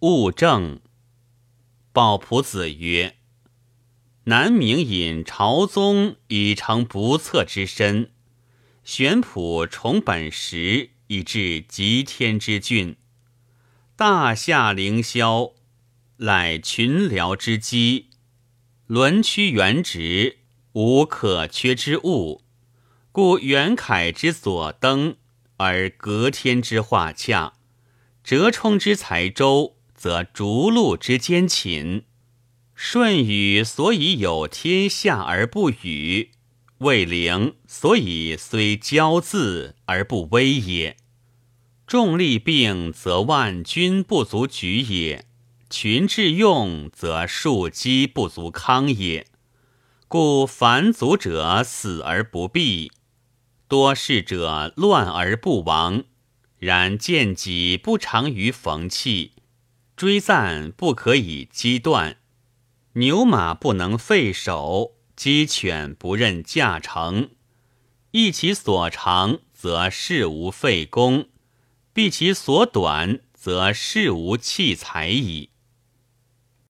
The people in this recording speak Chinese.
物证。鲍仆子曰：“南明引朝宗以成不测之身，玄朴崇本实，以至极天之峻。大夏凌霄，乃群僚之基，轮曲原直，无可缺之物。故元凯之所登，而隔天之化洽，折冲之才周。”则逐鹿之间禽，舜禹所以有天下而不与，魏灵所以虽骄恣而不威也。众力并则万军不足举也，群智用则庶几不足康也。故凡族者死而不毙，多事者乱而不亡。然见己不长于逢气。追赞不可以击断，牛马不能废首，鸡犬不认驾乘。益其所长，则事无废功；避其所短，则事无弃才矣。